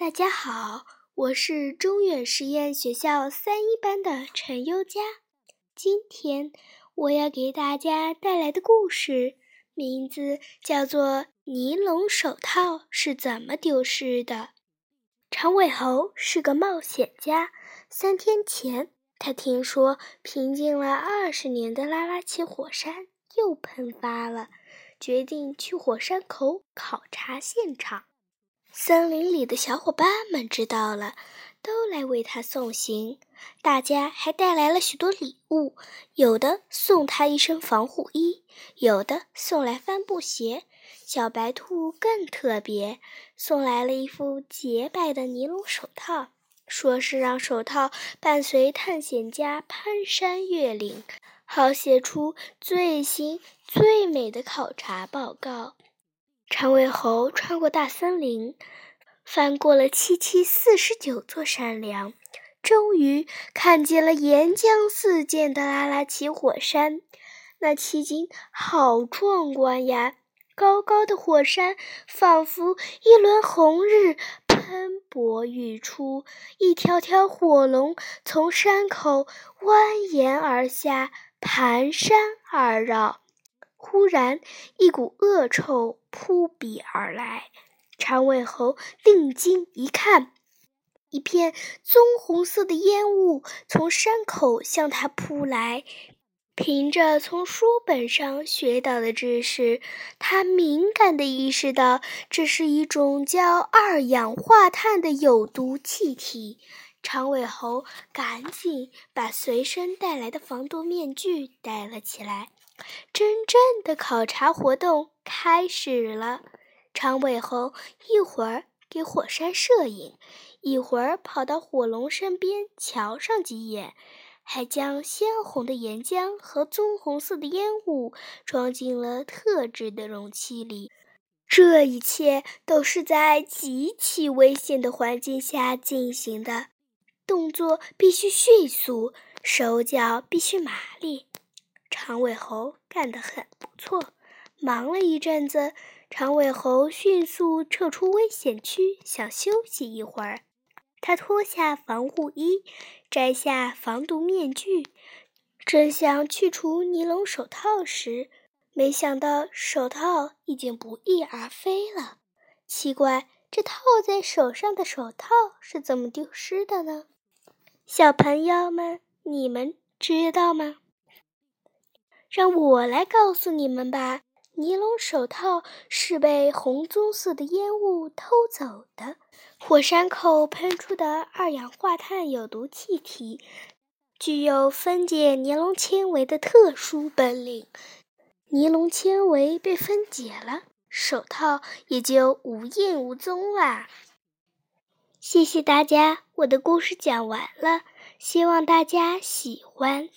大家好，我是中远实验学校三一班的陈优佳。今天我要给大家带来的故事名字叫做《尼龙手套是怎么丢失的》。长尾猴是个冒险家。三天前，他听说平静了二十年的拉拉奇火山又喷发了，决定去火山口考察现场。森林里的小伙伴们知道了，都来为他送行。大家还带来了许多礼物，有的送他一身防护衣，有的送来帆布鞋。小白兔更特别，送来了一副洁白的尼龙手套，说是让手套伴随探险家攀山越岭，好写出最新最美的考察报告。长尾猴穿过大森林，翻过了七七四十九座山梁，终于看见了岩浆四溅的拉拉奇火山。那奇景好壮观呀！高高的火山仿佛一轮红日喷薄欲出，一条条火龙从山口蜿蜒而下，盘山而绕。忽然，一股恶臭扑鼻而来。长尾猴定睛一看，一片棕红色的烟雾从山口向他扑来。凭着从书本上学到的知识，他敏感地意识到这是一种叫二氧化碳的有毒气体。长尾猴赶紧把随身带来的防毒面具戴了起来。真正的考察活动开始了。长尾猴一会儿给火山摄影，一会儿跑到火龙身边瞧上几眼，还将鲜红的岩浆和棕红色的烟雾装进了特制的容器里。这一切都是在极其危险的环境下进行的，动作必须迅速，手脚必须麻利。长尾猴干得很不错。忙了一阵子，长尾猴迅速撤出危险区，想休息一会儿。他脱下防护衣，摘下防毒面具，正想去除尼龙手套时，没想到手套已经不翼而飞了。奇怪，这套在手上的手套是怎么丢失的呢？小朋友们，你们知道吗？让我来告诉你们吧，尼龙手套是被红棕色的烟雾偷走的。火山口喷出的二氧化碳有毒气体，具有分解尼龙纤维的特殊本领。尼龙纤维被分解了，手套也就无影无踪啦。谢谢大家，我的故事讲完了，希望大家喜欢。